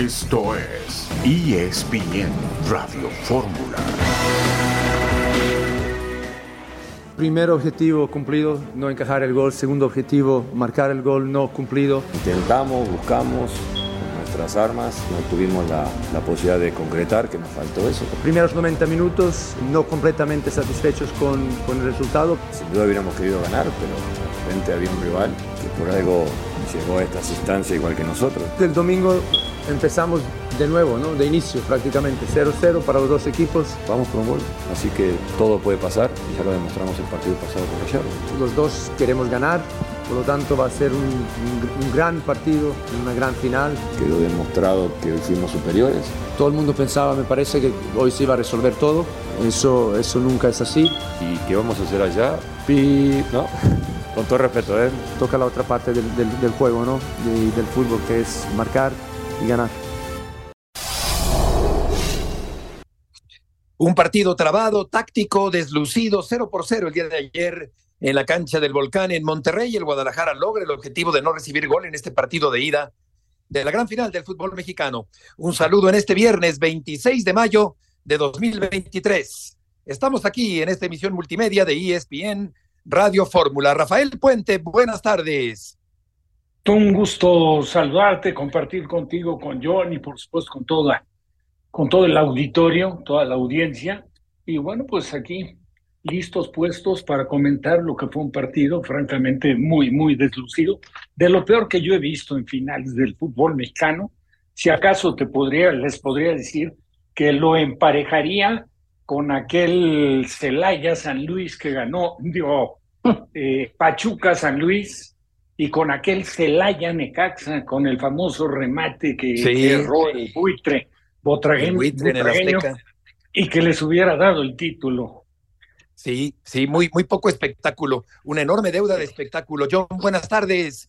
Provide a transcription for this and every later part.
Esto es ESPN Radio Fórmula. Primer objetivo cumplido, no encajar el gol. Segundo objetivo, marcar el gol no cumplido. Intentamos, buscamos con nuestras armas, no tuvimos la, la posibilidad de concretar, que nos faltó eso. Primeros 90 minutos, no completamente satisfechos con, con el resultado. Sin duda hubiéramos querido ganar, pero frente había un rival que por algo llegó a estas instancias igual que nosotros. El domingo empezamos de nuevo, ¿no? de inicio prácticamente, 0-0 para los dos equipos. Vamos por un gol, así que todo puede pasar y ya lo demostramos el partido pasado con Gallardo. Los dos queremos ganar, por lo tanto va a ser un, un- un gran partido, una gran final. Quedó demostrado que fuimos superiores. Todo el mundo pensaba, me parece, que hoy se iba a resolver todo. Eso, eso nunca es así. ¿Y qué vamos a hacer allá? Pi, ¿no? Con todo respeto, ¿eh? Toca la otra parte del, del- del juego, ¿no? Y del fútbol, que es marcar y ganar. Un partido trabado, táctico, deslucido, 0 por 0 el día de ayer en la cancha del Volcán en Monterrey. El Guadalajara logra el objetivo de no recibir gol en este partido de ida de la gran final del fútbol mexicano. Un saludo en este viernes 26 de mayo de 2023. Estamos aquí en esta emisión multimedia de ESPN Radio Fórmula. Rafael Puente, buenas tardes. Un gusto saludarte, compartir contigo, con John y por supuesto con toda, con todo el auditorio, toda la audiencia. Y bueno, pues aquí listos, puestos para comentar lo que fue un partido francamente muy, muy deslucido, de lo peor que yo he visto en finales del fútbol mexicano. Si acaso te podría, les podría decir que lo emparejaría con aquel Celaya San Luis que ganó, digo, eh, Pachuca San Luis y con aquel Celaya Necaxa, con el famoso remate que, Sí. que erró el buitre Botragueño, El buitre en el Botragueño, Azteca. y que les hubiera dado el título. Sí, sí, muy, muy poco espectáculo. Una enorme deuda de espectáculo. John, buenas tardes.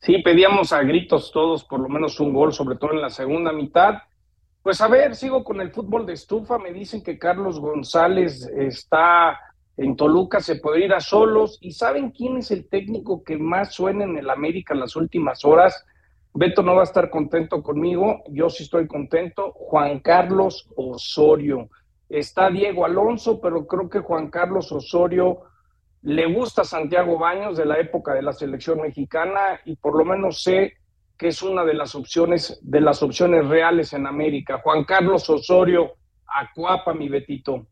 Sí, pedíamos a gritos todos por lo menos un gol, sobre todo en la segunda mitad. Pues a ver, sigo con el fútbol de estufa. Me dicen que Carlos González está en Toluca, se podría ir a solos. ¿Y saben quién es el técnico que más suena en el América en las últimas horas? Beto no va a estar contento conmigo, yo sí estoy contento. Juan Carlos Osorio. Está Diego Alonso, pero creo que Juan Carlos Osorio le gusta Santiago Baños de la época de la selección mexicana y por lo menos sé que es una de las opciones de las opciones reales en América. Juan Carlos Osorio, Acuapa, mi Betito.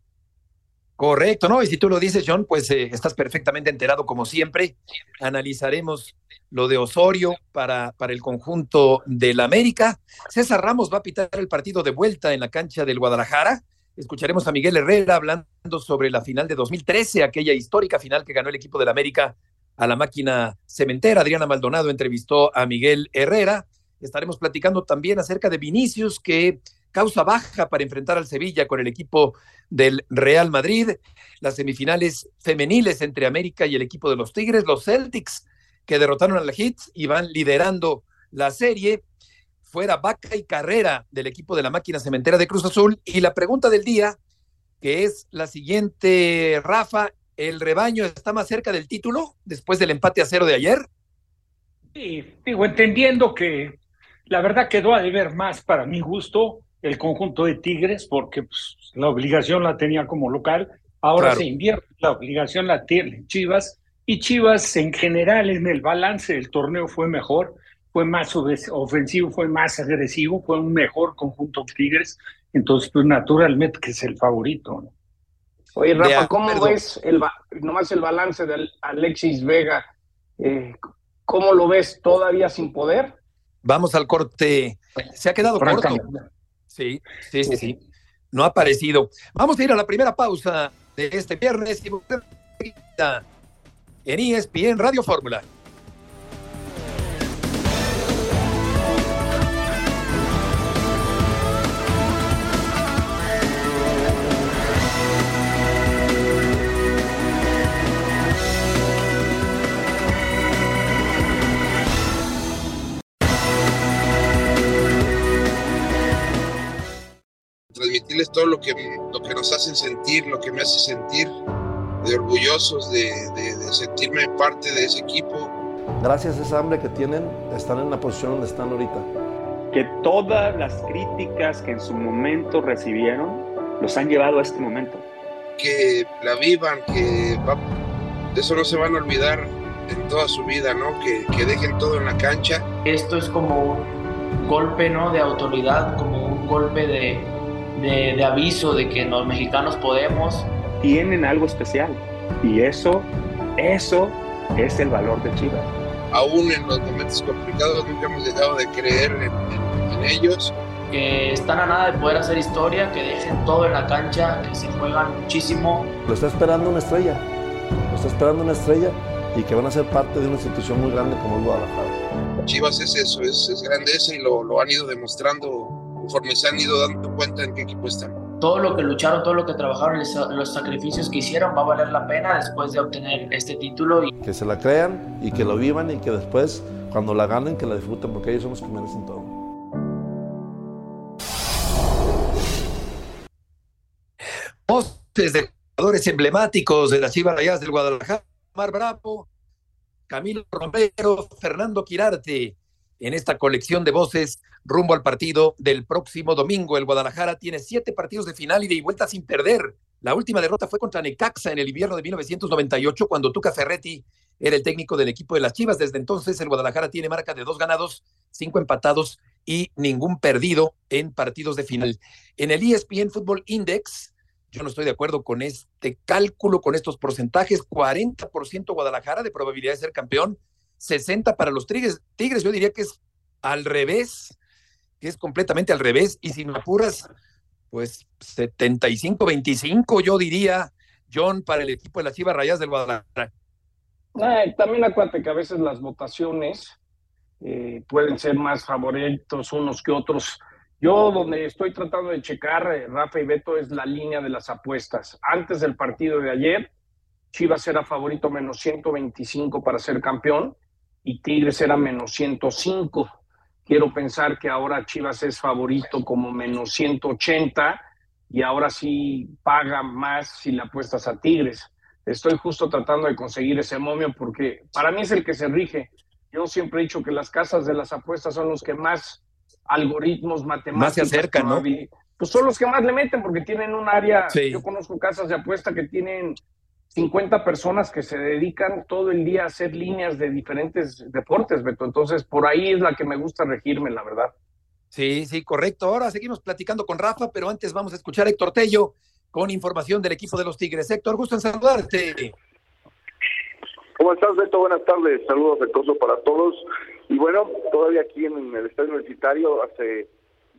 Correcto, ¿no? Y si tú lo dices, John, pues eh, estás perfectamente enterado como siempre. Analizaremos lo de Osorio para, para el conjunto del América. César Ramos va a pitar el partido de vuelta en la cancha del Guadalajara. Escucharemos a Miguel Herrera hablando sobre la final de 2013, aquella histórica final que ganó el equipo del América a la máquina cementera. Adriana Maldonado entrevistó a Miguel Herrera. Estaremos platicando también acerca de Vinicius, que causa baja para enfrentar al Sevilla con el equipo del Real Madrid, las semifinales femeniles entre América y el equipo de los Tigres, los Celtics que derrotaron a la Hits y van liderando la serie, fuera Vaca y Carrera del equipo de la máquina cementera de Cruz Azul. Y la pregunta del día, que es la siguiente, Rafa, ¿el rebaño está más cerca del título después del empate a cero de ayer? Sí, digo, entendiendo que la verdad quedó a deber más para mi gusto el conjunto de Tigres, porque pues, la obligación la tenía como local, ahora Claro. se invierte, la obligación la tiene Chivas, y Chivas en general en el balance del torneo fue mejor, fue más ofensivo, fue más agresivo, fue un mejor conjunto que Tigres, entonces pues naturalmente que es el favorito. ¿no? Oye, Rafa, ¿cómo ves el, ba- nomás el balance de Alexis Vega? Eh, ¿Cómo lo ves todavía sin poder? Vamos al corte. Se ha quedado corto. Sí, sí, sí, sí. No ha aparecido. Vamos a ir a la primera pausa de este viernes y en ESPN Radio Fórmula. Transmitirles todo lo que, lo que nos hacen sentir, lo que me hace sentir de orgullosos de, de- de sentirme parte de ese equipo. Gracias a esa hambre que tienen, están en la posición donde están ahorita. que todas las críticas que en su momento recibieron los han llevado a este momento. Que la vivan, que eso no se van a olvidar en toda su vida, ¿no? Que, que dejen todo en la cancha. Esto es como un golpe, ¿no? De autoridad, como un golpe de, de, de aviso de que los mexicanos podemos. Tienen algo especial y eso, eso es el valor de Chivas. Aún en los momentos complicados nunca hemos dejado de creer en, en, en ellos. Que están a nada de poder hacer historia, que dejen todo en la cancha, que se juegan muchísimo. Lo está esperando una estrella, lo está esperando una estrella y que van a ser parte de una institución muy grande como es Guadalajara. Chivas es eso, es, es grandeza y lo, lo, han ido demostrando conforme se han ido dando cuenta en qué equipo están. Todo lo que lucharon, todo lo que trabajaron, los sacrificios que hicieron va a valer la pena después de obtener este título. Y... Que se la crean y que lo vivan y que después, cuando la ganen, que la disfruten porque ellos son los que merecen todo. Voces de jugadores emblemáticos de las Chivas Rayadas del Guadalajara Mar Bravo, Camilo Romero, Fernando Quirarte, en esta colección de voces rumbo al partido del próximo domingo. El Guadalajara tiene siete partidos de final y de vuelta sin perder. La última derrota fue contra Necaxa en el invierno de 1998, cuando Tuca Ferretti era el técnico del equipo de las Chivas. Desde entonces, el Guadalajara tiene marca de dos ganados, cinco empatados y ningún perdido en partidos de final. En el ESPN Football Index, yo no estoy de acuerdo con este cálculo, con estos porcentajes. 40% Guadalajara de probabilidad de ser campeón, 60 para los Tigres. Tigres yo diría que es al revés, que es completamente al revés. Y si me apuras, pues 75-25 yo diría, John, para el equipo de las Chivas Rayas del Guadalajara. Eh, también acuérdate que a veces las votaciones eh, pueden ser más favoritos unos que otros yo donde estoy tratando de checar, eh, Rafa y Beto, es la línea de las apuestas. Antes del partido de ayer, Chivas era favorito menos 125 para ser campeón y Tigres era menos 105. Quiero pensar que ahora Chivas es favorito como menos 180 y ahora sí paga más si le apuestas a Tigres. Estoy justo tratando de conseguir ese momio porque para mí es el que se rige. Yo siempre he dicho que las casas de las apuestas son los que más algoritmos matemáticos. Más se acercan, ¿no? Pues son los que más le meten porque tienen un área, sí. yo conozco casas de apuesta que tienen 50 personas que se dedican todo el día a hacer líneas de diferentes deportes, Beto. Entonces, por ahí es la que me gusta regirme, la verdad. Sí, sí, correcto. Ahora seguimos platicando con Rafa, pero antes vamos a escuchar a Héctor Tello con información del equipo de los Tigres. Héctor, gusto en saludarte. ¿Cómo estás, Beto? Buenas tardes. Saludos afectuosos para todos. Y bueno, todavía aquí en el estadio universitario, hace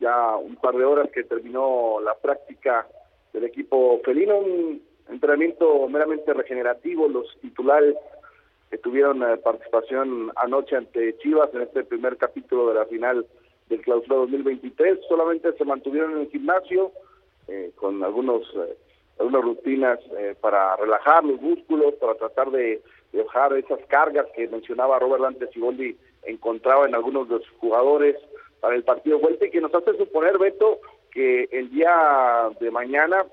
ya un par de horas que terminó la práctica del equipo felino, un entrenamiento meramente regenerativo. Los titulares que tuvieron eh, participación anoche ante Chivas en este primer capítulo de la final del clausura 2023, solamente se mantuvieron en el gimnasio eh, con algunos eh, algunas rutinas eh, para relajar los músculos, para tratar de, de bajar esas cargas que mencionaba Robert Dante Siboldi encontraba en algunos de los jugadores para el partido vuelta y que nos hace suponer, Beto, que el día de mañana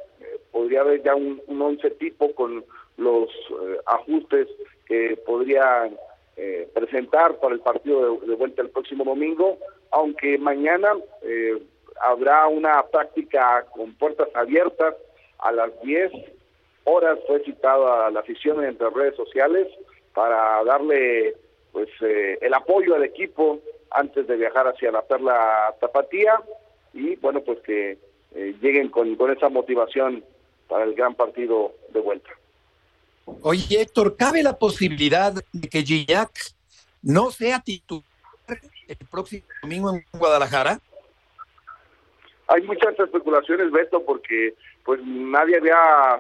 podría haber ya un, un once tipo con los eh, ajustes que podrían eh, presentar para el partido de, de, vuelta el próximo domingo, aunque mañana eh, habrá una práctica con puertas abiertas a las 10 horas fue citada la afición entre redes sociales para darle pues eh, el apoyo al equipo antes de viajar hacia la Perla Tapatía y bueno pues que eh, lleguen con, con esa motivación para el gran partido de vuelta. Oye Héctor, ¿cabe la posibilidad de que Gignac no sea titular el próximo domingo en Guadalajara? Hay muchas especulaciones, Beto, porque pues nadie había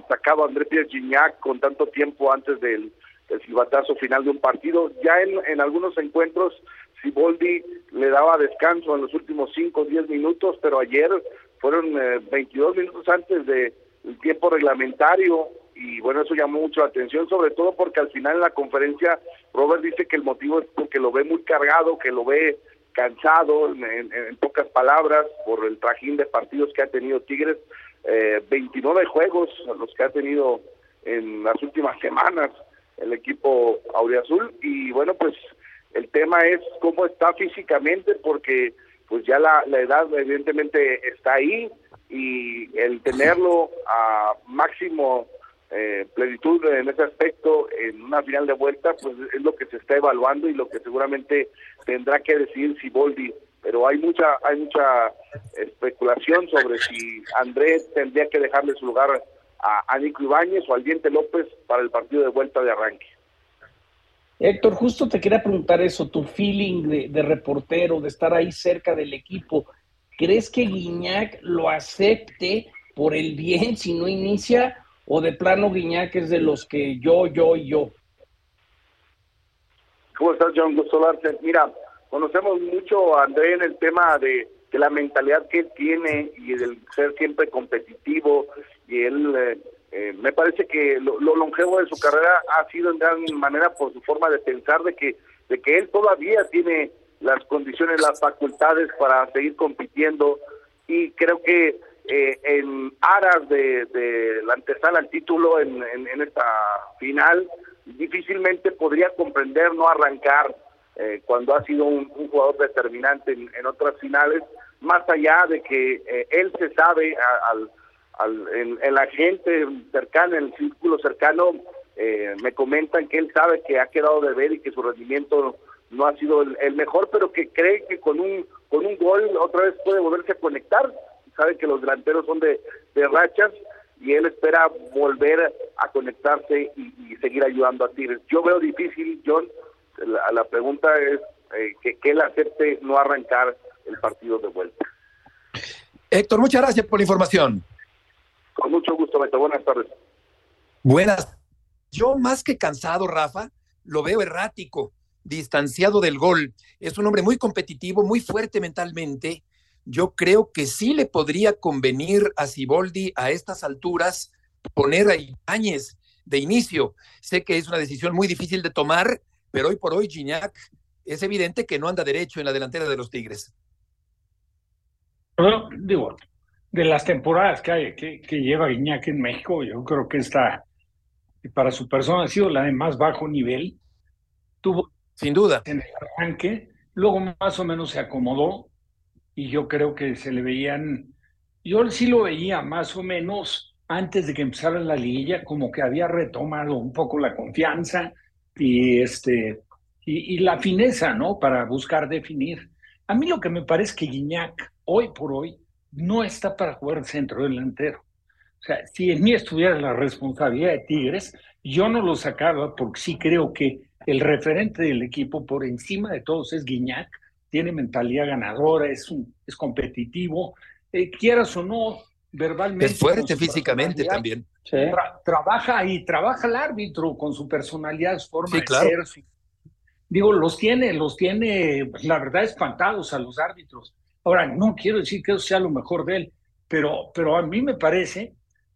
sacado a André Pierre Gignac con tanto tiempo antes del, el silbatazo final de un partido. Ya en, en algunos encuentros, Siboldi le daba descanso en los últimos 5 o 10 minutos, pero ayer fueron eh, 22 minutos antes del de tiempo reglamentario y bueno, eso llamó mucho la atención, sobre todo porque al final en la conferencia Robert dice que el motivo es porque lo ve muy cargado, que lo ve cansado, en, pocas palabras, por el trajín de partidos que ha tenido Tigres, eh, 29 juegos los que ha tenido en las últimas semanas el equipo Auriazul y bueno pues el tema es cómo está físicamente porque pues ya la, edad evidentemente está ahí y el tenerlo a máximo eh, plenitud en ese aspecto en una final de vuelta, pues es lo que se está evaluando y lo que seguramente tendrá que decidir si Boldi. Pero hay mucha hay mucha especulación sobre si André tendría que dejarle su lugar a, a Nico Ibáñez o al Diente López para el partido de vuelta de arranque. Héctor, justo te quería preguntar eso, tu feeling de, reportero, de estar ahí cerca del equipo. ¿Crees que Guiñac lo acepte por el bien si no inicia o de plano Guiñac es de los que yo, yo y yo? ¿Cómo estás, John? Gusto hablarte. Mira, conocemos mucho a André en el tema de, de, la mentalidad que él tiene y del ser siempre competitivo y él... Eh, eh, me parece que lo, lo, longevo de su carrera ha sido en gran manera por su forma de pensar de que de que él todavía tiene las condiciones, las facultades para seguir compitiendo. Y creo que eh, en aras de, de, la antesala al título en, en, esta final difícilmente podría comprender no arrancar eh, cuando ha sido un, jugador determinante en, en, otras finales más allá de que eh, él se sabe al al, en, en, el círculo cercano, eh, me comentan que él sabe que ha quedado de ver y que su rendimiento no ha sido el, el, mejor, pero que cree que con un con un gol otra vez puede volverse a conectar. Sabe que los delanteros son de, de rachas y él espera volver a conectarse y, seguir ayudando a Tigres. Yo veo difícil, John, la, la pregunta es eh, que, que él acepte no arrancar el partido de vuelta. Héctor, muchas gracias por la información. Con mucho gusto, Beto. Buenas tardes. Buenas. Yo más que cansado, Rafa, lo veo errático, distanciado del gol. Es un hombre muy competitivo, muy fuerte mentalmente. Yo creo que sí le podría convenir a Siboldi a estas alturas poner a Ibáñez de inicio. Sé que es una decisión muy difícil de tomar, pero hoy por hoy Gignac es evidente que no anda derecho en la delantera de los Tigres. Bueno, digo, de las temporadas que, hay, que, que lleva Guiñac en México, yo creo que esta, para su persona, ha sido la de más bajo nivel. Tuvo sin duda en el arranque, luego más o menos se acomodó y yo creo que se le veían, yo sí lo veía más o menos antes de que empezara la liguilla, como que había retomado un poco la confianza y este y, y la fineza, ¿no? Para buscar definir. A mí lo que me parece que Guiñac, hoy por hoy, no está para jugar centro delantero. O sea, si en mí estuviera la responsabilidad de Tigres, yo no lo sacaba porque sí creo que el referente del equipo por encima de todos es Guiñac, tiene mentalidad ganadora, es, un, es competitivo, eh, quieras o no, verbalmente. Es fuerte físicamente también. Sí. Tra trabaja y trabaja el árbitro con su personalidad, su forma sí, claro. de ser. Digo, los tiene, los tiene, la verdad, espantados a los árbitros. Ahora, no quiero decir que eso sea lo mejor de él, pero, pero a mí me parece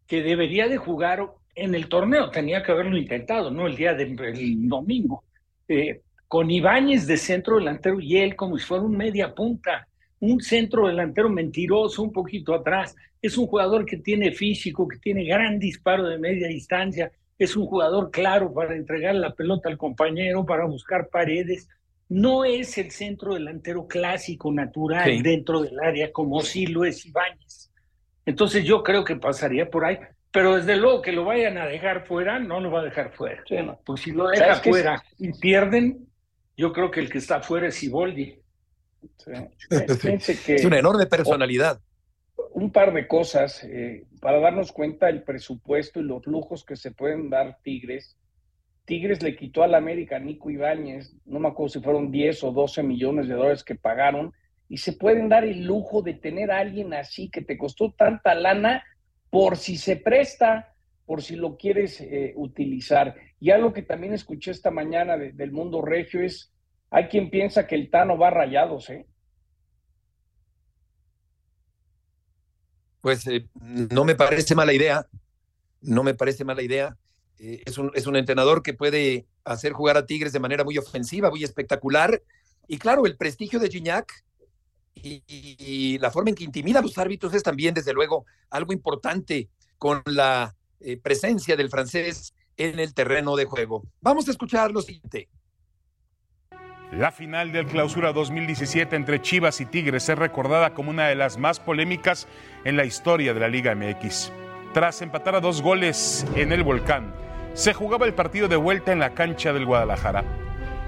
que debería de jugar en el torneo, tenía que haberlo intentado, ¿no? El día del de, domingo, eh, con Ibáñez de centro delantero y él como si fuera un media punta, un centro delantero mentiroso, un poquito atrás. Es un jugador que tiene físico, que tiene gran disparo de media distancia, es un jugador claro para entregar la pelota al compañero, para buscar paredes, no es el centro delantero clásico, natural, sí. dentro del área, como sí lo es Ibáñez. Entonces yo creo que pasaría por ahí, pero desde luego que lo vayan a dejar fuera, no lo va a dejar fuera. Sí, no. Pues si lo deja fuera y pierden, yo creo que el que está fuera es Iboldi. Sí. Que es una enorme personalidad. Un par de cosas eh, para darnos cuenta del presupuesto y los lujos que se pueden dar Tigres Tigres le quitó a la América Nico Ibáñez, no me acuerdo si fueron 10 o 12 millones de dólares que pagaron, y se pueden dar el lujo de tener a alguien así que te costó tanta lana por si se presta, por si lo quieres eh, utilizar. Y algo que también escuché esta mañana de, del mundo regio es, hay quien piensa que el Tano va rayados, ¿eh? Pues eh, no me parece mala idea, no me parece mala idea eh, es, un, es un entrenador que puede hacer jugar a Tigres de manera muy ofensiva, muy espectacular. Y claro, el prestigio de Gignac y, la forma en que intimida a los árbitros es también, desde luego, algo importante con la eh, presencia del francés en el terreno de juego. Vamos a escuchar lo siguiente. La final del Clausura 2017 entre Chivas y Tigres es recordada como una de las más polémicas en la historia de la Liga MX. Tras empatar a dos goles en el Volcán, se jugaba el partido de vuelta en la cancha del Guadalajara.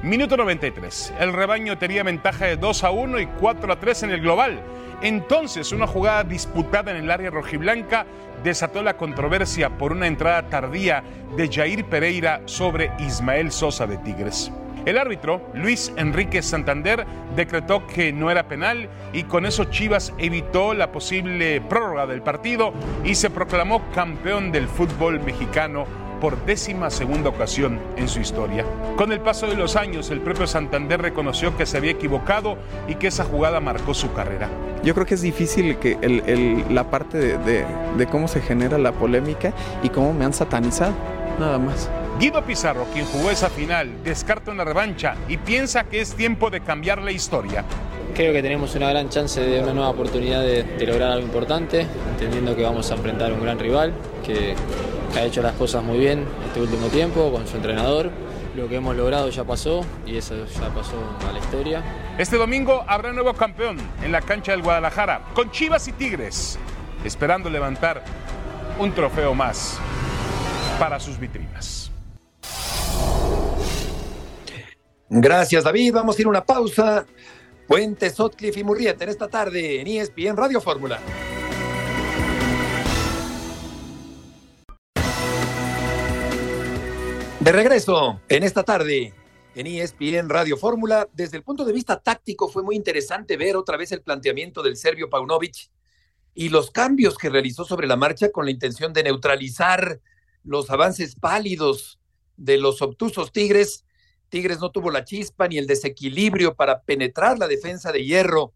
Minuto 93. El rebaño tenía ventaja de 2 a 1 y 4 a 3 en el global. Entonces, una jugada disputada en el área rojiblanca desató la controversia por una entrada tardía de Jair Pereira sobre Ismael Sosa de Tigres. El árbitro, Luis Enrique Santander, decretó que no era penal y con eso Chivas evitó la posible prórroga del partido y se proclamó campeón del fútbol mexicano por décima segunda ocasión en su historia. Con el paso de los años, el propio Santander reconoció que se había equivocado y que esa jugada marcó su carrera. Yo creo que es difícil que la parte de, de cómo se genera la polémica y cómo me han satanizado, nada más. Guido Pizarro, quien jugó esa final, descarta una revancha y piensa que es tiempo de cambiar la historia. Creo que tenemos una gran chance de una nueva oportunidad de, lograr algo importante, entendiendo que vamos a enfrentar a un gran rival que, ha hecho las cosas muy bien este último tiempo con su entrenador. Lo que hemos logrado ya pasó y eso ya pasó a la historia. Este domingo habrá nuevo campeón en la cancha del Guadalajara, con Chivas y Tigres, esperando levantar un trofeo más para sus vitrinas. Gracias, David. Vamos a ir a una pausa. Puente, Sotcliffe y Murrieta en esta tarde en ESPN Radio Fórmula. De regreso en esta tarde en ESPN Radio Fórmula. Desde el punto de vista táctico fue muy interesante ver otra vez el planteamiento del serbio Paunovic y los cambios que realizó sobre la marcha con la intención de neutralizar los avances pálidos de los obtusos Tigres Tigres no tuvo la chispa ni el desequilibrio para penetrar la defensa de hierro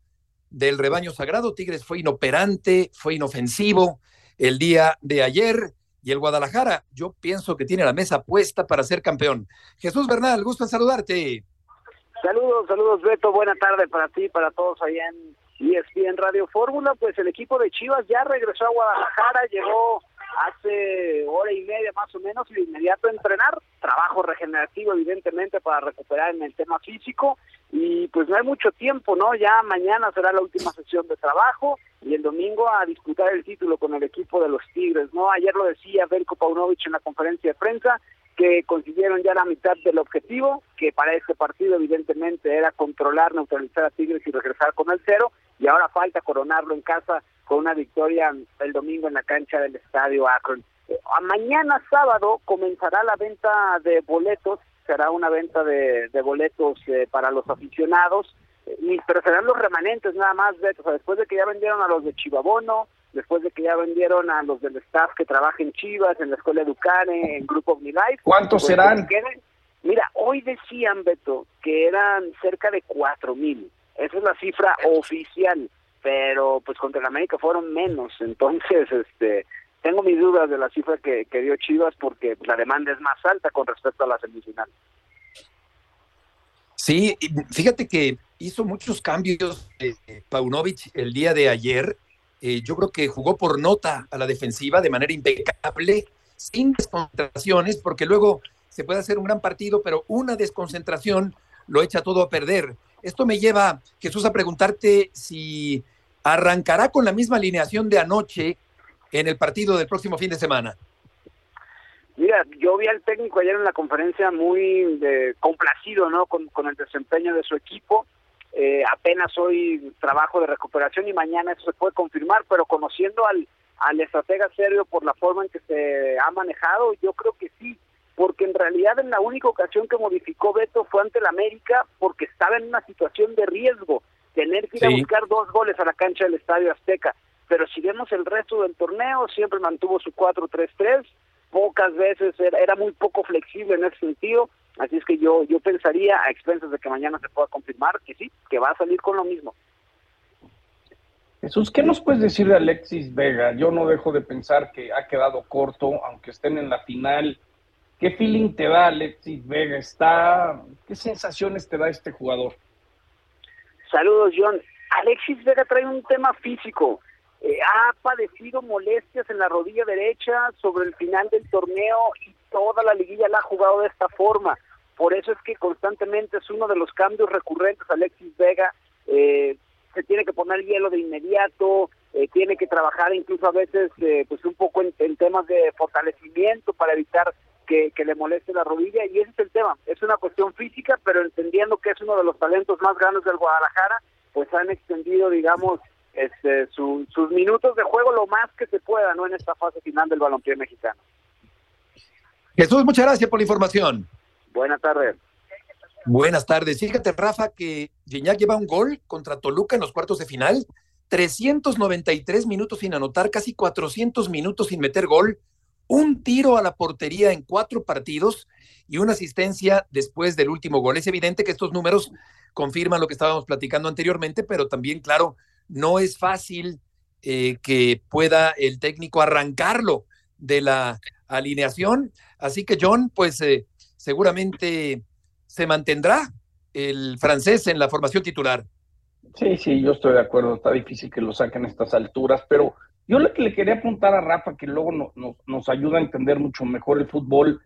del rebaño sagrado. Tigres fue inoperante, fue inofensivo el día de ayer. Y el Guadalajara, yo pienso que tiene la mesa puesta para ser campeón. Jesús Bernal, gusto en saludarte. Saludos, saludos Beto, buena tarde para ti, para todos allá en ESPN Radio Fórmula. Pues el equipo de Chivas ya regresó a Guadalajara, llegó hace hora y media más o menos y de inmediato entrenar, trabajo regenerativo evidentemente para recuperar en el tema físico y pues no hay mucho tiempo, ¿no? Ya mañana será la última sesión de trabajo y el domingo a disputar el título con el equipo de los Tigres, ¿no? Ayer lo decía Belko Paunovic en la conferencia de prensa, que consiguieron ya la mitad del objetivo, que para este partido evidentemente era controlar, neutralizar a Tigres y regresar con el cero, y ahora falta coronarlo en casa con una victoria el domingo en la cancha del Estadio Akron. Eh, mañana sábado comenzará la venta de boletos, será una venta de, boletos eh, para los aficionados, eh, pero serán los remanentes nada más, o sea, después de que ya vendieron a los de Chivabono, después de que ya vendieron a los del staff que trabaja en Chivas, en la Escuela Educane, en Grupo OmniLife. ¿Cuántos pues, serán? Mira, hoy decían, Beto, que eran cerca de cuatro mil. Esa es la cifra oficial pero pues contra el América fueron menos, entonces este tengo mis dudas de la cifra que, dio Chivas porque la demanda es más alta con respecto a la semifinal. Sí, fíjate que hizo muchos cambios eh, Paunovic el día de ayer. Eh, yo creo que jugó por nota a la defensiva de manera impecable, sin desconcentraciones, porque luego se puede hacer un gran partido, pero una desconcentración lo echa todo a perder. Esto me lleva, Jesús, a preguntarte si arrancará con la misma alineación de anoche en el partido del próximo fin de semana. Mira, yo vi al técnico ayer en la conferencia muy de, complacido ¿no? con, el desempeño de su equipo. Eh, apenas hoy trabajo de recuperación y mañana eso se puede confirmar, pero conociendo al, al estratega serio por la forma en que se ha manejado, yo creo que sí, porque en realidad en la única ocasión que modificó Beto fue ante el América porque estaba en una situación de riesgo tener que ir a buscar dos goles a la cancha del Estadio Azteca. Pero si vemos el resto del torneo, siempre mantuvo su 4-3-3, pocas veces era, era, muy poco flexible en ese sentido, así es que yo, yo pensaría, a expensas de que mañana se pueda confirmar, que sí, que va a salir con lo mismo. Jesús, ¿qué nos puedes decir de Alexis Vega? Yo no dejo de pensar que ha quedado corto, aunque estén en la final. ¿Qué feeling te da Alexis Vega? Está, ¿Qué sensaciones te da este jugador? Saludos, John. Alexis Vega trae un tema físico. Eh, ha padecido molestias en la rodilla derecha sobre el final del torneo y toda la liguilla la ha jugado de esta forma. por eso es que constantemente es uno de los cambios recurrentes Alexis Vega, eh, se tiene que poner hielo de inmediato, eh, tiene que trabajar incluso a veces eh, pues un poco en, temas de fortalecimiento para evitar que, que, le moleste la rodilla y ese es el tema, es una cuestión física, pero entendiendo que es uno de los talentos más grandes del Guadalajara, pues han extendido, digamos, este, sus minutos de juego lo más que se pueda, ¿no? En esta fase final del balompié mexicano. Jesús, muchas gracias por la información. Buenas tardes. Buenas tardes. Fíjate, Rafa, que Gignac lleva un gol contra Toluca en los cuartos de final. 393 minutos sin anotar, casi 400 minutos sin meter gol, un tiro a la portería en cuatro partidos y una asistencia después del último gol. Es evidente que estos números confirman lo que estábamos platicando anteriormente, pero también, claro, no es fácil eh, que pueda el técnico arrancarlo de la alineación. Así que John, pues eh, seguramente se mantendrá el francés en la formación titular. Sí, sí, yo estoy de acuerdo. Está difícil que lo saquen a estas alturas, pero yo lo que le quería apuntar a Rafa, que luego nos ayuda a entender mucho mejor el fútbol.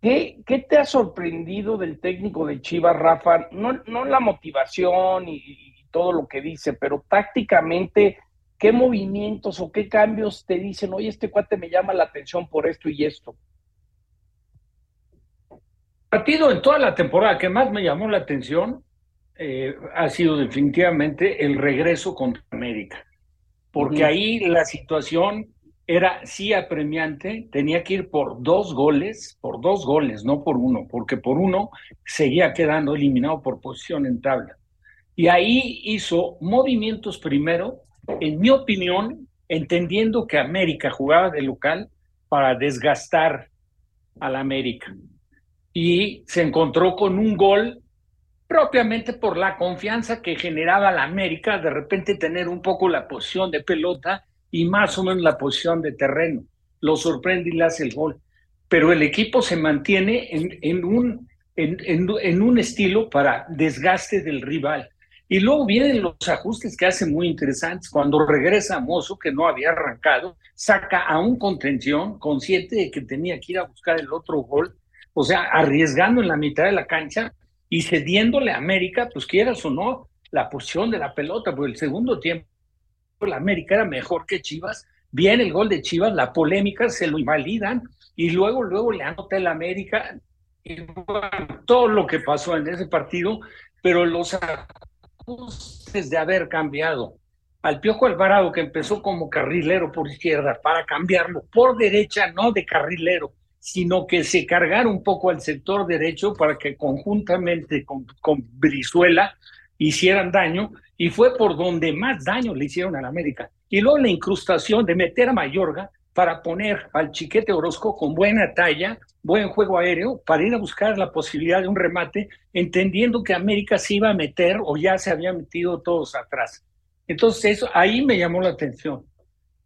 ¿Qué, ¿Qué, te ha sorprendido del técnico de Chivas, Rafa? No, no la motivación y, todo lo que dice, pero tácticamente, ¿qué movimientos o qué cambios te dicen, oye, este cuate me llama la atención por esto y esto? partido en toda la temporada que más me llamó la atención eh, ha sido definitivamente el regreso contra América, porque ahí la situación era sí apremiante, tenía que ir por dos goles, por dos goles, no por uno, porque por uno seguía quedando eliminado por posición en tabla. Y ahí hizo movimientos primero, en mi opinión, entendiendo que América jugaba de local para desgastar al América. Y se encontró con un gol propiamente por la confianza que generaba la América, de repente tener un poco la posición de pelota y más o menos la posición de terreno. Lo sorprende y le hace el gol. Pero el equipo se mantiene en, en un, en, en, un estilo para desgaste del rival. Y luego vienen los ajustes que hacen muy interesantes. Cuando regresa Mozo, que no había arrancado, saca a un contención, consciente de que tenía que ir a buscar el otro gol, o sea, arriesgando en la mitad de la cancha y cediéndole a América, pues quieras o no, la posición de la pelota, porque el segundo tiempo la América era mejor que Chivas. Viene el gol de Chivas, la polémica se lo invalidan y luego, luego le anota el América. Y todo lo que pasó en ese partido, pero los de haber cambiado al Piojo Alvarado, que empezó como carrilero por izquierda, para cambiarlo por derecha, no de carrilero, sino que se cargara un poco al sector derecho para que conjuntamente con, con Brizuela hicieran daño, y fue por donde más daño le hicieron a la América. Y luego la incrustación de meter a Mayorga para poner al Chiquete Orozco con buena talla, buen juego aéreo, para ir a buscar la posibilidad de un remate, entendiendo que América se iba a meter o ya se había metido todos atrás. Entonces, eso, ahí me llamó la atención.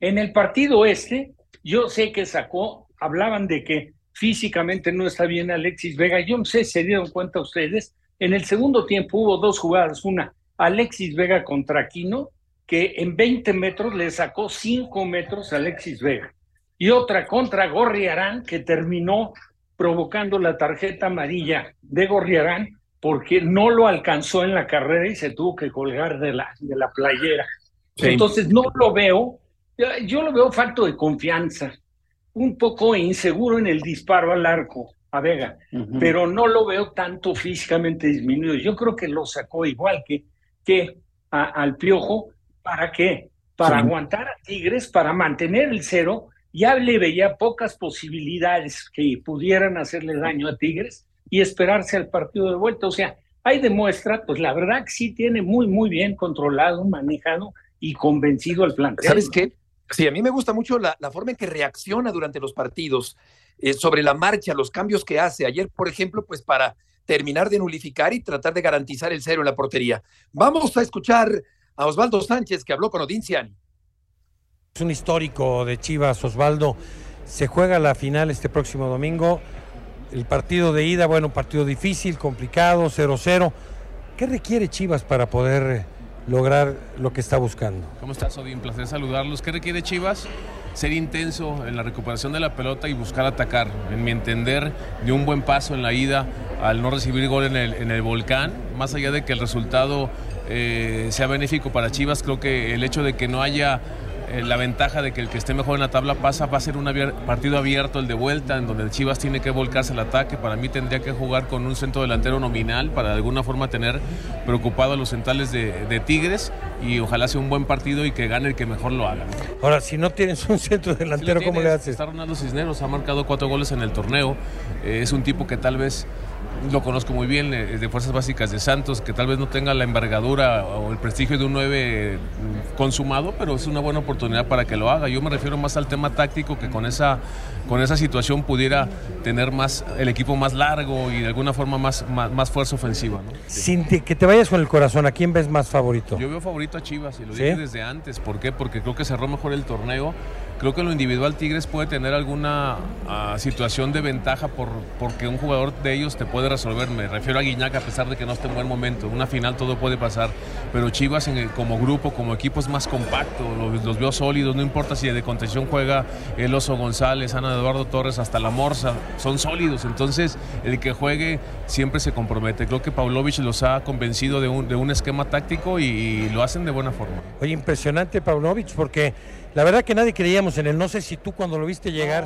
En el partido este, yo sé que sacó, hablaban de que físicamente no está bien Alexis Vega. Yo no sé si se dieron cuenta ustedes. En el segundo tiempo hubo dos jugadas. Una, Alexis Vega contra Aquino, que en 20 metros le sacó 5 metros a Alexis Vega. Y otra contra Gorriarán, que terminó provocando la tarjeta amarilla de Gorriarán porque no lo alcanzó en la carrera y se tuvo que colgar de la, de la playera. Entonces no lo veo, yo lo veo falto de confianza, un poco inseguro en el disparo al arco a Vega, pero no lo veo tanto físicamente disminuido. Yo creo que lo sacó igual que, que al Piojo ¿Para qué? Para aguantar a Tigres, para mantener el cero. Ya le veía pocas posibilidades que pudieran hacerle daño a Tigres y esperarse al partido de vuelta. O sea, ahí demuestra, pues la verdad que sí tiene muy, muy bien controlado, manejado y convencido al plantel. ¿Sabes qué? Sí, a mí me gusta mucho la, forma en que reacciona durante los partidos, eh, sobre la marcha, los cambios que hace. Ayer, por ejemplo, pues para terminar de nulificar y tratar de garantizar el cero en la portería. Vamos a escuchar a Osvaldo Sánchez, que habló con Odín Ciani. Es un histórico de Chivas, Osvaldo. Se juega la final este próximo domingo. El partido de ida, bueno, partido difícil, complicado, 0-0. ¿Qué requiere Chivas para poder lograr lo que está buscando? ¿Cómo estás, Odín? Placer saludarlos. ¿Qué requiere Chivas? Ser intenso en la recuperación de la pelota y buscar atacar. En mi entender, de un buen paso en la ida, al no recibir gol en el, en el volcán, más allá de que el resultado eh, sea benéfico para Chivas, creo que el hecho de que no haya eh, la ventaja de que el que esté mejor en la tabla pasa, va a ser un abier- partido abierto el de vuelta, en donde Chivas tiene que volcarse al ataque. Para mí tendría que jugar con un centro delantero nominal para de alguna forma tener preocupado a los centrales de, de Tigres y ojalá sea un buen partido y que gane el que mejor lo haga. Ahora, si no tienes un centro delantero, ¿cómo le haces? Está Ronaldo Cisneros, ha marcado cuatro goles en el torneo. Eh, es un tipo que tal vez lo conozco muy bien, eh, de Fuerzas Básicas de Santos, que tal vez no tenga la envergadura o el prestigio de un 9 consumado, pero es una buena oportunidad para que lo haga. Yo me refiero más al tema táctico, que con esa, con esa situación pudiera tener más el equipo más largo y de alguna forma más, más, más fuerza ofensiva. ¿no? Sin que te vayas con el corazón, ¿a quién ves más favorito? Yo veo favorito a Chivas y lo ¿Sí? dije desde antes. ¿Por qué? Porque creo que cerró mejor el torneo. Creo que en lo individual Tigres puede tener alguna ah, situación de ventaja por, porque un jugador de ellos te puede resolver. Me refiero a Guiñac a pesar de que no esté en buen momento. Una final todo puede pasar. Pero Chivas en el- como grupo, como equipo es más compacto. Los, los veo sólidos. No importa si de contención juega el Oso González, Ana Eduardo Torres, hasta la Morsa. Son sólidos. Entonces el que juegue siempre se compromete. Creo que Pavlovich los ha convencido de un, de un esquema táctico y, lo hacen de buena forma. Oye, impresionante Pavlovich, porque la verdad que nadie creíamos en él. No sé si tú cuando lo viste llegar,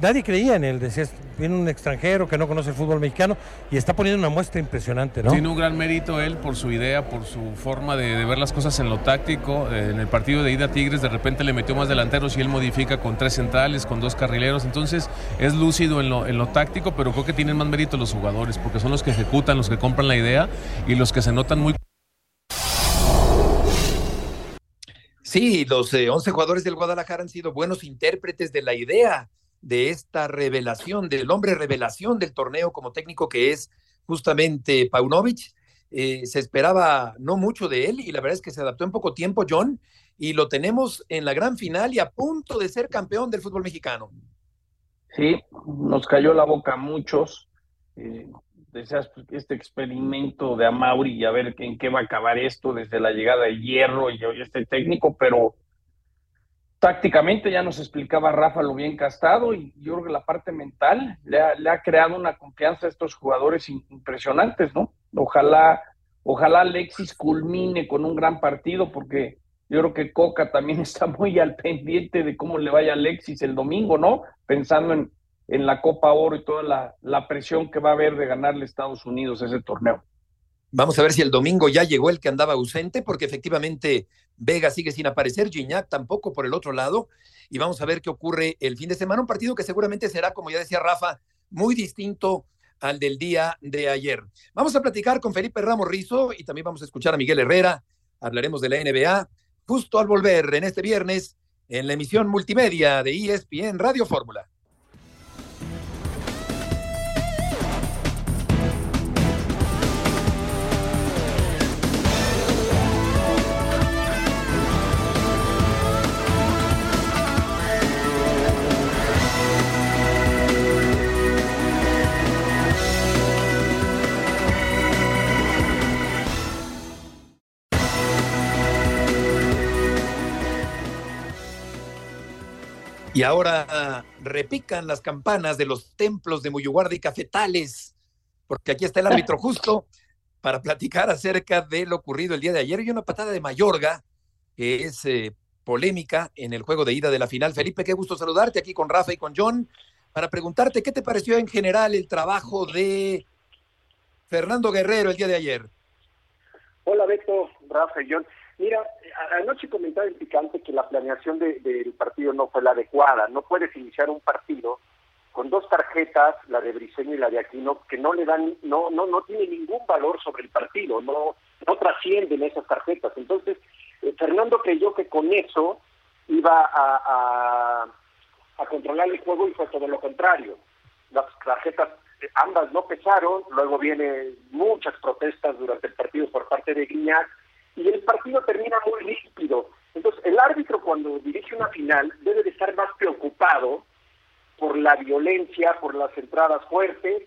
nadie creía en él. Decías, viene un extranjero que no conoce el fútbol mexicano y está poniendo una muestra impresionante, ¿no? Tiene un gran mérito él por su idea, por su forma de, de ver las cosas en lo táctico. Eh, En el partido de ida Tigres de repente le metió más delanteros y él modifica con tres centrales, con dos carrileros. Entonces es lúcido en lo, en lo táctico, pero creo que tienen más mérito los jugadores porque son los que ejecutan, los que compran la idea y los que se notan muy Sí, los eh, 11 jugadores del Guadalajara han sido buenos intérpretes de la idea de esta revelación, del hombre revelación del torneo como técnico que es justamente Paunovic. Eh, se esperaba no mucho de él y la verdad es que se adaptó en poco tiempo, John, y lo tenemos en la gran final y a punto de ser campeón del fútbol mexicano. Sí, nos cayó la boca a muchos. Eh, este experimento de Amauri y a ver en qué va a acabar esto desde la llegada de Hierro y este técnico, pero tácticamente ya nos explicaba Rafa lo bien castado y yo creo que la parte mental le ha, le ha creado una confianza a estos jugadores impresionantes, ¿no? Ojalá, ojalá Alexis culmine con un gran partido porque yo creo que Coca también está muy al pendiente de cómo le vaya Alexis el domingo, ¿no? Pensando en, en la Copa Oro y toda la, presión que va a haber de ganarle a Estados Unidos ese torneo. Vamos a ver si el domingo ya llegó el que andaba ausente, porque efectivamente Vega sigue sin aparecer, Gignac tampoco por el otro lado, y vamos a ver qué ocurre el fin de semana, un partido que seguramente será, como ya decía Rafa, muy distinto al del día de ayer. Vamos a platicar con Felipe Ramos Rizo y también vamos a escuchar a Miguel Herrera, hablaremos de la NBA, justo al volver en este viernes en la emisión multimedia de ESPN Radio Fórmula. Y ahora repican las campanas de los templos de Muyuguarda y Cafetales, porque aquí está el árbitro justo para platicar acerca de lo ocurrido el día de ayer y una patada de Mayorga, que es eh, polémica en el juego de ida de la final. Felipe, qué gusto saludarte aquí con Rafa y con John para preguntarte qué te pareció en general el trabajo de Fernando Guerrero el día de ayer. Hola Beto, Rafa y John. Mira, anoche comentaba el picante que la planeación de- del partido no fue la adecuada. No puedes iniciar un partido con dos tarjetas, la de Briceño y la de Aquino, que no le dan, no, no, no tiene ningún valor sobre el partido, no, no trascienden esas tarjetas. Entonces, eh, Fernando creyó que con eso iba a, controlar el juego y fue todo lo contrario. Las tarjetas ambas no pesaron, luego vienen muchas protestas durante el partido por parte de Guiñac y el partido termina muy ríspido. Entonces, el árbitro cuando dirige una final debe de estar más preocupado por la violencia, por las entradas fuertes,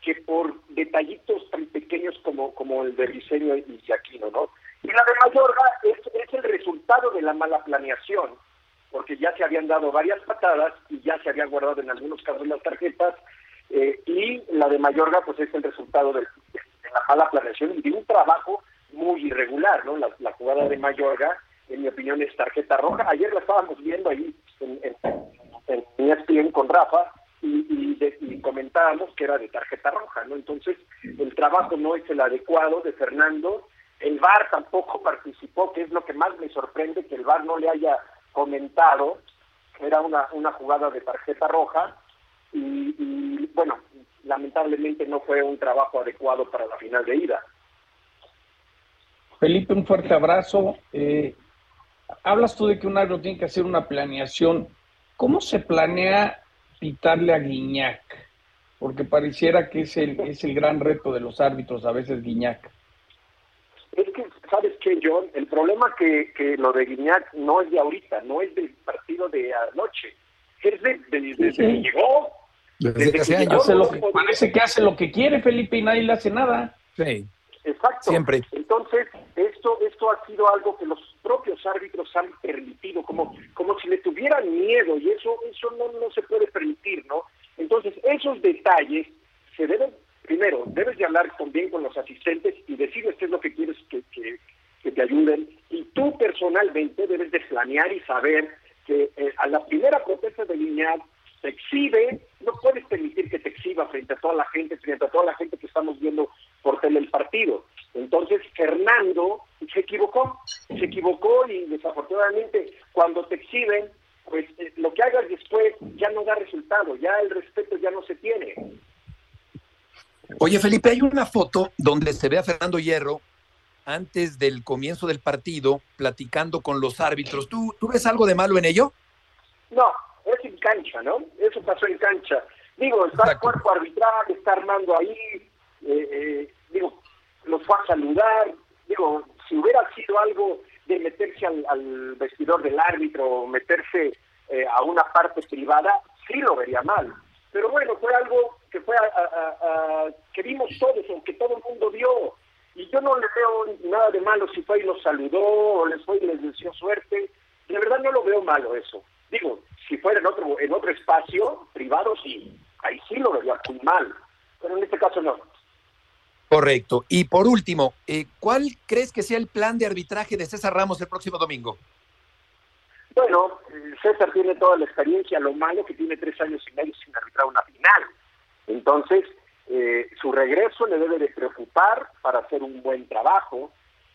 que por detallitos tan pequeños como, como el de Briceño y Aquino, ¿no? Y la de Mayorga es, es el resultado de la mala planeación, porque ya se habían dado varias patadas y ya se habían guardado en algunos casos las tarjetas, Eh, y la de Mayorga, pues es el resultado de, de, la mala planeación y de un trabajo muy irregular, ¿no? La, jugada de Mayorga, en mi opinión, es tarjeta roja. Ayer la estábamos viendo ahí en, en, en ESPN con Rafa y, y, de, y, comentábamos que era de tarjeta roja, ¿no? Entonces, el trabajo no es el adecuado de Fernando. El VAR tampoco participó, que es lo que más me sorprende, que el VAR no le haya comentado que era una, una jugada de tarjeta roja y, y, bueno, lamentablemente no fue un trabajo adecuado para la final de ida. Felipe, un fuerte abrazo. Eh, hablas tú de que un árbitro tiene que hacer una planeación. ¿Cómo se planea pitarle a Guiñac? Porque pareciera que es el, es el gran reto de los árbitros, a veces Guiñac. Es que, ¿sabes qué, John? El problema que, que lo de Guiñac no es de ahorita, no es del partido de anoche. Es de, de, de, desde sí. que llegó. Desde, desde que llegó, hace lo que, parece que hace lo que quiere, Felipe, y nadie le hace nada. Sí. Exacto. Siempre. Entonces, esto, esto ha sido algo que los propios árbitros han permitido, como, como si le tuvieran miedo, y eso, eso no, no se puede permitir, ¿no? Entonces, esos detalles se deben, primero, debes de hablar también con los asistentes y decirles qué es lo que quieres que, que, que te ayuden, y tú personalmente debes de planear y saber que eh, a la primera protesta de lineal se exhibe, no puedes permitir que te exhiba frente a toda la gente, frente a toda la gente que estamos viendo por tele el partido. Entonces, Fernando se equivocó, se equivocó y desafortunadamente cuando te exhiben, pues eh, lo que hagas después ya no da resultado, ya el respeto ya no se tiene. Oye, Felipe, hay una foto donde se ve a Fernando Hierro antes del comienzo del partido platicando con los árbitros. ¿Tú, ¿tú ves algo de malo en ello? No, es en cancha, ¿no? Eso pasó en cancha. Digo, está Exacto. el cuerpo arbitral, está armando ahí, eh, eh, digo, los fue a saludar, digo, si hubiera sido algo de meterse al, al vestidor del árbitro, meterse eh, a una parte privada, sí lo vería mal. Pero bueno, fue algo que fue a, a, a, que vimos todos, o que todo el mundo vio. Y yo no le veo nada de malo si fue y los saludó, o les fue y les deseó suerte. De verdad no lo veo malo eso. Digo, si fuera en otro, en otro espacio privado, sí, ahí sí lo vería muy mal. Pero en este caso no. Correcto. Y por último, eh, ¿cuál crees que sea el plan de arbitraje de César Ramos el próximo domingo? Bueno, César tiene toda la experiencia, lo malo que tiene tres años y medio sin arbitrar una final. Entonces, eh, su regreso le debe de preocupar para hacer un buen trabajo.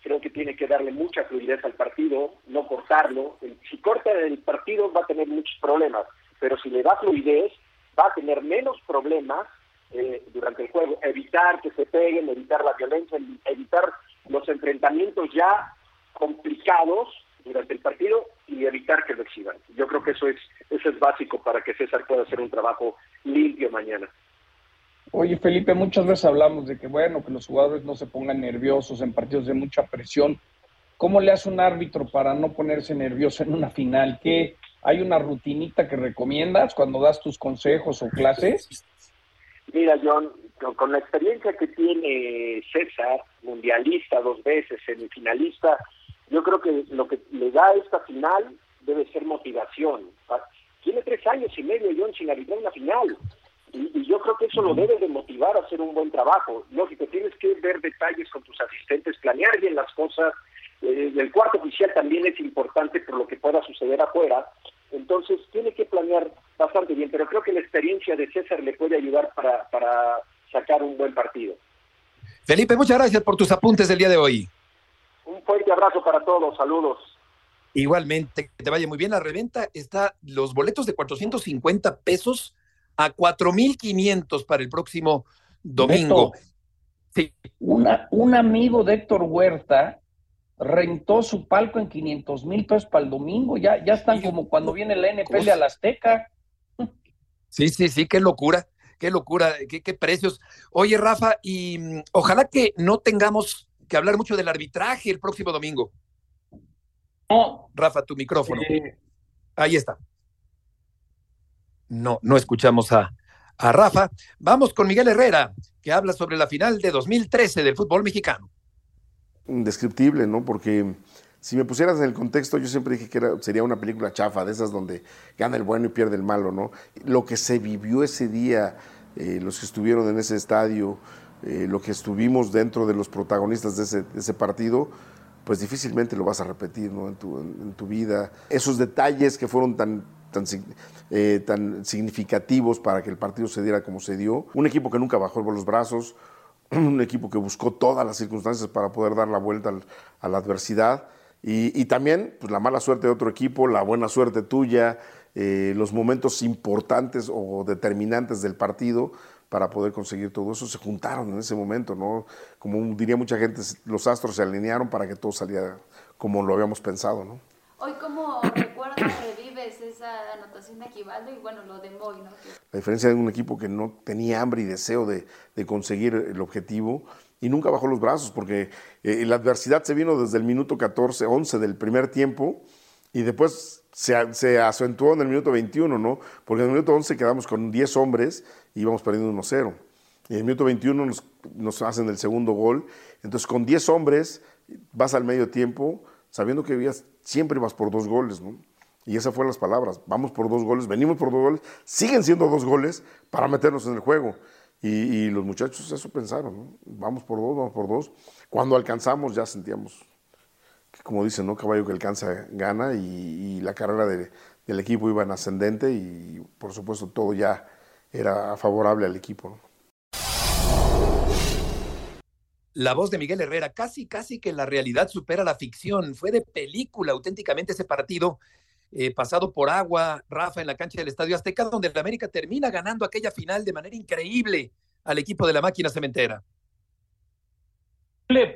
Creo que tiene que darle mucha fluidez al partido, no cortarlo. Si corta el partido va a tener muchos problemas, pero si le da fluidez, va a tener menos problemas eh, durante el juego, evitar que se peguen, evitar la violencia, evitar los enfrentamientos ya complicados durante el partido y evitar que lo exhiban. Yo creo que eso es eso es básico para que César pueda hacer un trabajo limpio mañana. Oye, Felipe, muchas veces hablamos de que, bueno, que los jugadores no se pongan nerviosos en partidos de mucha presión. ¿Cómo le hace un árbitro para no ponerse nervioso en una final? ¿Qué, ¿Hay una rutinita que recomiendas cuando das tus consejos o clases? Mira, John, con la experiencia que tiene César, mundialista dos veces, semifinalista, yo creo que lo que le da a esta final debe ser motivación. Tiene tres años y medio, John, sin arbitrar una final. Y, y, yo creo que eso lo debe de motivar a hacer un buen trabajo. Lógico, tienes que ver detalles con tus asistentes, planear bien las cosas. Eh, el cuarto oficial también es importante por lo que pueda suceder afuera. Entonces, tiene que planear bastante bien, pero creo que la experiencia de César le puede ayudar para, para sacar un buen partido. Felipe, muchas gracias por tus apuntes del día de hoy. Un fuerte abrazo para todos, saludos. Igualmente, que te vaya muy bien. La reventa está los boletos de 450 pesos a 4.500 para el próximo domingo. Beto, sí. Una, un amigo de Héctor Huerta rentó su palco en 500 mil pesos para el domingo. Ya, ya están como cuando viene la NFL a la Azteca. Sí, sí, sí, qué locura, qué locura, qué, qué precios. Oye, Rafa, y um, ojalá que no tengamos que hablar mucho del arbitraje el próximo domingo. No. Rafa, tu micrófono. Eh... Ahí está no, no escuchamos a, a Rafa. Vamos con Miguel Herrera, que habla sobre la final de 2013 del fútbol mexicano. Indescriptible, ¿no? Porque si me pusieras en el contexto, yo siempre dije que sería una película chafa, de esas donde gana el bueno y pierde el malo, ¿no? Lo que se vivió ese día eh, los que estuvieron en ese estadio, eh, lo que estuvimos dentro de los protagonistas de ese, partido, pues difícilmente lo vas a repetir ¿no? en, tu, vida. Esos detalles que fueron tan, tan, eh, tan significativos para que el partido se diera como se dio. Un equipo que nunca bajó los brazos, un equipo que buscó todas las circunstancias para poder dar la vuelta al, a la adversidad. Y, y, también pues, la mala suerte de otro equipo, la buena suerte tuya, eh, los momentos importantes o determinantes del partido para poder conseguir todo eso se juntaron en ese momento, ¿no? Como diría mucha gente, los astros se alinearon para que todo saliera como lo habíamos pensado, ¿no? Hoy, ¿cómo recuerdas, revives esa anotación de Aquivaldo y bueno, lo de Moy, ¿no? La diferencia de un equipo que no tenía hambre y deseo de, de conseguir el objetivo y nunca bajó los brazos, porque eh, la adversidad se vino desde el minuto 14, 11 del primer tiempo y después se, se, acentuó en el minuto 21, ¿no? Porque en el minuto 11 quedamos con 10 hombres y íbamos perdiendo 1-0. Y en el minuto 21 nos, nos, hacen el segundo gol. Entonces, con 10 hombres, vas al medio tiempo, sabiendo que siempre vas por dos goles, ¿no? Y esas fueron las palabras. Vamos por dos goles, venimos por dos goles, siguen siendo dos goles para meternos en el juego. Y, los muchachos eso pensaron. Vamos por dos, vamos por dos. Cuando alcanzamos ya sentíamos como dicen, ¿no? Caballo que alcanza gana y, la carrera de, del equipo iba en ascendente y por supuesto todo ya era favorable al equipo. La voz de Miguel Herrera, casi, casi que la realidad supera la ficción. Fue de película auténticamente ese partido eh, pasado por agua, Rafa, en la cancha del Estadio Azteca, donde el América termina ganando aquella final de manera increíble al equipo de la máquina cementera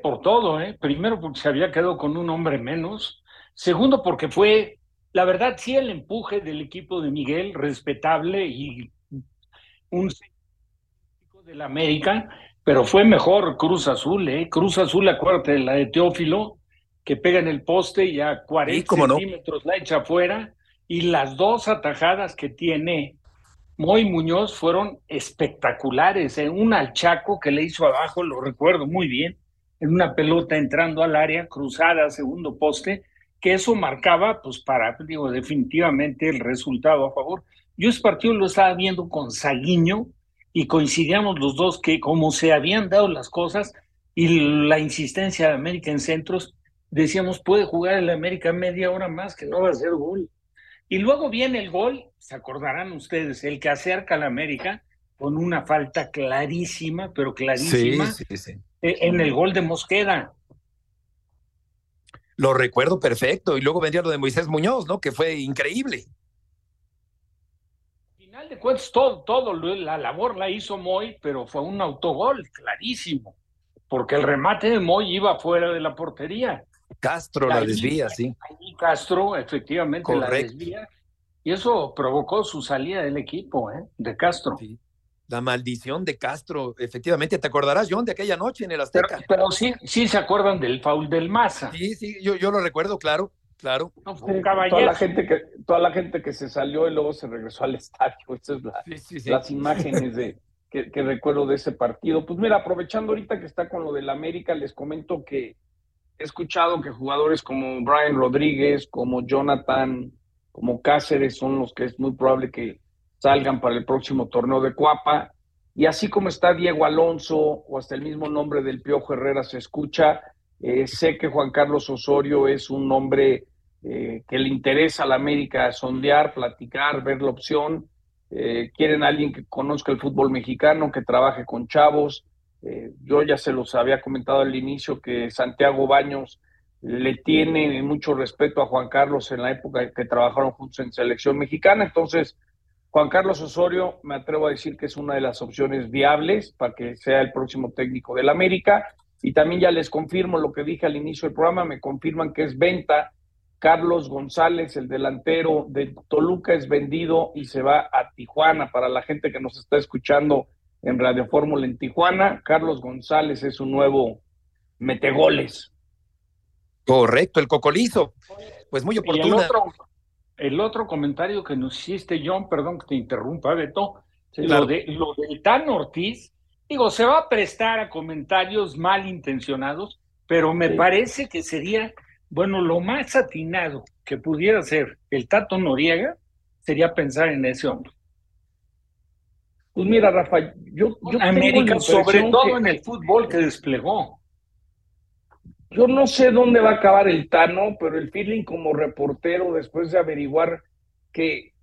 por todo, ¿eh? Primero porque se había quedado con un hombre menos. Segundo porque fue, la verdad, sí el empuje del equipo de Miguel, respetable y un de la América, pero fue mejor Cruz Azul, ¿eh? Cruz Azul, acuérdate, la de Teófilo, que pega en el poste y a 40 centímetros no? la echa afuera, y las dos atajadas que tiene Moy Muñoz fueron espectaculares, ¿eh? una al Chaco que le hizo abajo, lo recuerdo muy bien, en una pelota entrando al área, cruzada, segundo poste, que eso marcaba, pues para, digo, definitivamente el resultado a favor. Yo ese partido lo estaba viendo con Saguiño y coincidíamos los dos que como se habían dado las cosas y la insistencia de América en centros, decíamos, puede jugar el América media hora más, que no va a ser gol. Y luego viene el gol, se acordarán ustedes, el que acerca al América con una falta clarísima, pero clarísima. Sí, sí, sí en el gol de Mosqueda. Lo recuerdo perfecto. Y luego vendría lo de Moisés Muñoz, ¿no? Que fue increíble. Al final de cuentas, todo, todo, la labor la hizo Moy, pero fue un autogol, clarísimo. Porque el remate de Moy iba fuera de la portería. Castro la desvía, sí. Ahí Castro, efectivamente, Correcto. la desvía. Y eso provocó su salida del equipo, ¿eh? De Castro. Sí la maldición de Castro. Efectivamente, te acordarás, John, de aquella noche en el Azteca. Pero, pero sí, sí se acuerdan del foul del Maza. Sí, sí, yo, yo lo recuerdo, claro, claro. No, sí, toda la gente que toda la gente que se salió y luego se regresó al estadio. Estas es la, sí, sí, las imágenes de que, que, recuerdo de ese partido. Pues mira, aprovechando ahorita que está con lo del América, les comento que he escuchado que jugadores como Brian Rodríguez, como Jonathan, como Cáceres son los que es muy probable que salgan para el próximo torneo de Cuapa. Y así como está Diego Alonso o hasta el mismo nombre del Piojo Herrera se escucha, eh, sé que Juan Carlos Osorio es un nombre eh, que le interesa a la América sondear, platicar, ver la opción. Eh, quieren a alguien que conozca el fútbol mexicano, que trabaje con chavos. Eh, yo ya se los había comentado al inicio que Santiago Baños le tiene mucho respeto a Juan Carlos en la época que trabajaron juntos en selección mexicana. Entonces, Juan Carlos Osorio, me atrevo a decir que es una de las opciones viables para que sea el próximo técnico del América. Y también ya les confirmo lo que dije al inicio del programa, me confirman que es venta. Carlos González, el delantero de Toluca, es vendido y se va a Tijuana. Para la gente que nos está escuchando en Radio Fórmula en Tijuana, Carlos González es un nuevo metegoles. Correcto, el cocolizo. Pues muy oportuno el otro comentario que nos hiciste, John, perdón que te interrumpa, Beto, lo, de, lo del Tan Ortiz, digo, se va a prestar a comentarios malintencionados, pero me parece que sería, bueno, lo más atinado que pudiera ser el Tato Noriega sería pensar en ese hombre. Pues mira, Rafa, yo, yo América, sobre todo en el fútbol que desplegó. Yo no sé dónde va a acabar el Tano, pero el feeling como reportero, después de averiguar que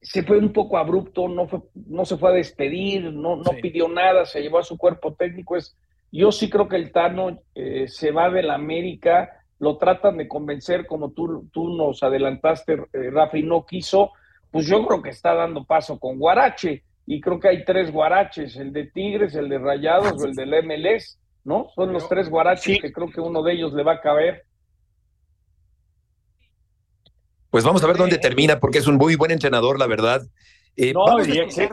se fue un poco abrupto, no, fue, no se fue a despedir, no, no pidió nada, se llevó a su cuerpo técnico. Es, yo sí creo que el Tano eh, se va de la América, lo tratan de convencer como tú, tú nos adelantaste, eh, Rafa, y no quiso. Pues yo creo que está dando paso con Guarache, y creo que hay tres Guaraches, el de Tigres, el de Rayados o el del MLS ¿no? Son los tres guaraches que creo que uno de ellos le va a caber. Pues vamos a ver dónde termina, porque es un muy buen entrenador, la verdad. Eh, no,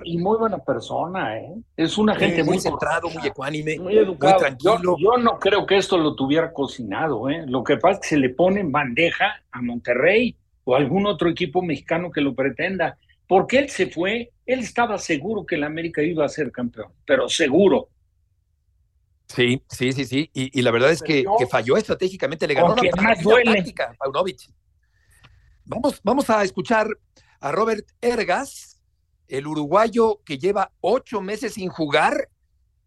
y, muy buena persona, ¿eh? Es una gente muy, centrado, muy ecuánime, muy educado. tranquilo. Yo, no creo que esto lo tuviera cocinado, ¿eh? Lo que pasa es que se le pone en bandeja a Monterrey o algún otro equipo mexicano que lo pretenda. Porque él se fue, él estaba seguro que el América iba a ser campeón, pero seguro. Sí, sí, sí, sí. Y, la verdad es que, falló estratégicamente, le ganó la táctica Paunovic. Vamos, vamos a escuchar a Robert Ergas, el uruguayo que lleva ocho meses sin jugar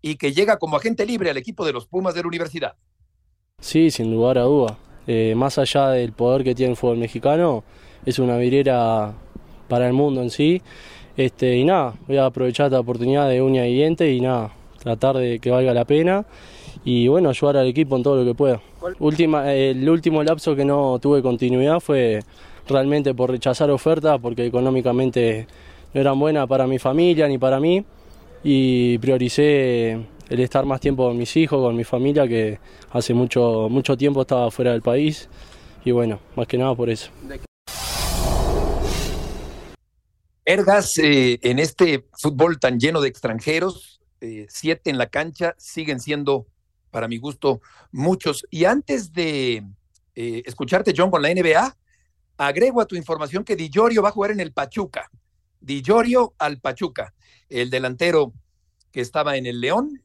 y que llega como agente libre al equipo de los Pumas de la universidad. Sí, sin lugar a duda. Eh, más allá del poder que tiene el fútbol mexicano, es una virera para el mundo en sí. Este, y nada, voy a aprovechar esta oportunidad de uña y diente y nada, tratar de que valga la pena y bueno, ayudar al equipo en todo lo que pueda. Última, el último lapso que no tuve continuidad fue realmente por rechazar ofertas porque económicamente no eran buenas para mi familia ni para mí y prioricé el estar más tiempo con mis hijos, con mi familia que hace mucho, mucho tiempo estaba fuera del país y bueno, más que nada por eso. Ergas, eh, en este fútbol tan lleno de extranjeros, eh, siete en la cancha, siguen siendo, para mi gusto, muchos. Y antes de eh, escucharte, John, con la NBA, agrego a tu información que Di va a jugar en el Pachuca. Di al Pachuca. El delantero que estaba en el León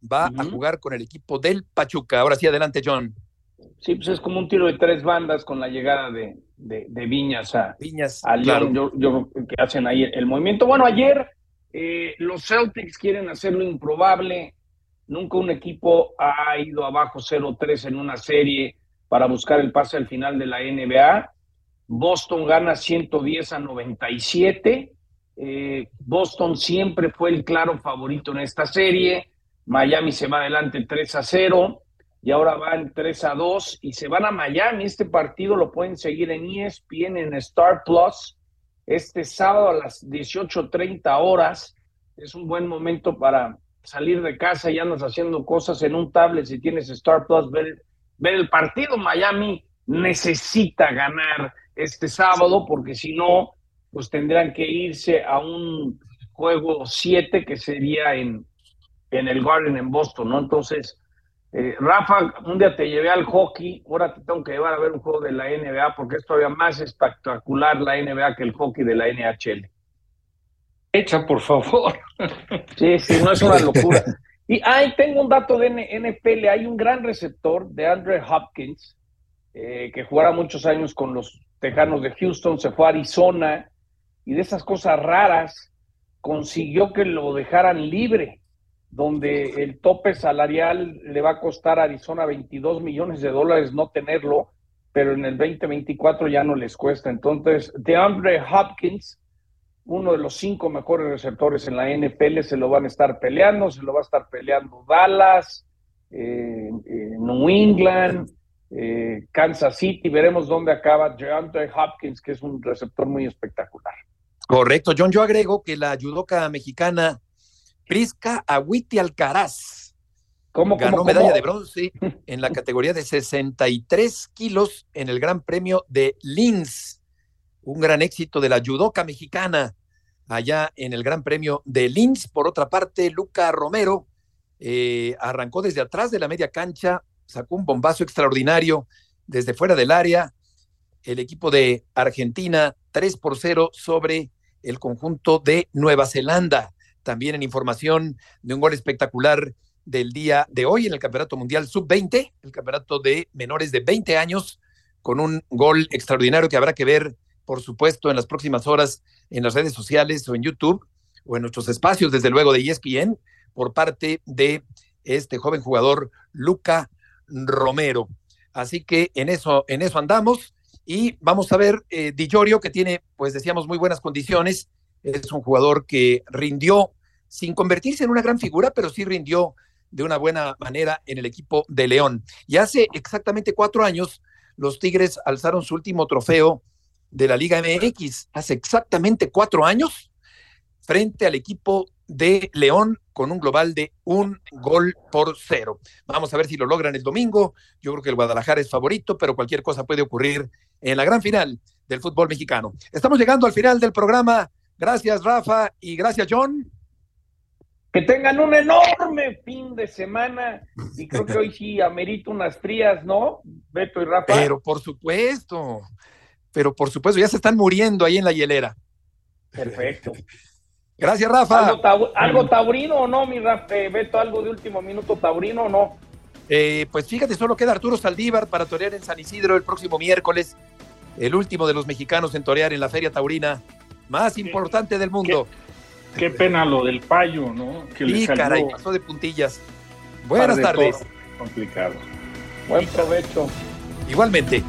va a jugar con el equipo del Pachuca. Ahora sí, adelante, John. Sí, pues es como un tiro de tres bandas con la llegada de, Viñas a, Viñas, León. Yo, yo, que hacen ahí el movimiento. Bueno, ayer eh, los Celtics quieren hacer lo improbable. Nunca un equipo ha ido abajo 0-3 en una serie para buscar el pase al final de la NBA. Boston gana 110 a 97. Eh, Boston siempre fue el claro favorito en esta serie. Miami se va adelante 3 a 0 y ahora van 3 a 2 y se van a Miami. Este partido lo pueden seguir en ESPN, en Star Plus este sábado a las 18.30 horas. Es un buen momento para salir de casa y andas haciendo cosas en un tablet si tienes Star Plus, ver, ver el partido. Miami necesita ganar este sábado porque si no, pues tendrán que irse a un juego 7 que sería en, en el Garden en Boston, ¿no? Entonces, eh, Rafa, un día te llevé al hockey, ahora te tengo que llevar a ver un juego de la NBA porque es todavía más espectacular la NBA que el hockey de la NHL. Echa, por favor. Sí, sí, no es una locura. Y ahí tengo un dato de NFL, hay un gran receptor de Andre Hopkins, eh, que jugara muchos años con los Tejanos de Houston, se fue a Arizona y de esas cosas raras consiguió que lo dejaran libre donde el tope salarial le va a costar a Arizona 22 millones de dólares no tenerlo, pero en el 2024 ya no les cuesta. Entonces, DeAndre Hopkins, uno de los cinco mejores receptores en la NFL, se lo van a estar peleando, se lo va a estar peleando Dallas, eh, eh, New England, eh, Kansas City, veremos dónde acaba DeAndre Hopkins, que es un receptor muy espectacular. Correcto, John, yo agrego que la judoka mexicana Prisca Agüiti Alcaraz. ¿Cómo, ganó medalla de bronce en la categoría de 63 kilos en el Gran Premio de Linz. Un gran éxito de la judoca mexicana allá en el Gran Premio de Linz. Por otra parte, Luca Romero eh, arrancó desde atrás de la media cancha, sacó un bombazo extraordinario desde fuera del área. El equipo de Argentina 3 por 0 sobre el conjunto de Nueva Zelanda también en información de un gol espectacular del día de hoy en el Campeonato Mundial Sub-20, el campeonato de menores de 20 años, con un gol extraordinario que habrá que ver, por supuesto, en las próximas horas en las redes sociales o en YouTube. o en nuestros espacios, desde luego, de ESPN, por parte de este joven jugador Luca Romero. Así que en eso, en eso andamos. Y vamos a ver, eh, Di Giorgio, que tiene, pues decíamos, muy buenas condiciones. Es un jugador que rindió sin convertirse en una gran figura, pero sí rindió de una buena manera en el equipo de León. Y hace exactamente cuatro años, los Tigres alzaron su último trofeo de la Liga MX. Hace exactamente cuatro años, frente al equipo de León con un global de un gol por cero. Vamos a ver si lo logran el domingo. Yo creo que el Guadalajara es favorito, pero cualquier cosa puede ocurrir en la gran final del fútbol mexicano. Estamos llegando al final del programa. Gracias, Rafa, y gracias, John. Que tengan un enorme fin de semana y creo que hoy sí amerito unas frías, ¿no? Beto y Rafa. Pero por supuesto, pero por supuesto, ya se están muriendo ahí en la hielera. Perfecto. Gracias, Rafa. ¿Algo, taurino o no, mi Rafa? Eh, Beto, algo de último minuto taurino o no? Eh, pues fíjate, solo queda Arturo Saldívar para torear en San Isidro el próximo miércoles, el último de los mexicanos en torear en la Feria Taurina más importante del mundo. Qué, pena lo del payo, ¿no? Que sí, caray, pasó de puntillas. Buenas tardes. Complicado. Buen provecho. Igualmente.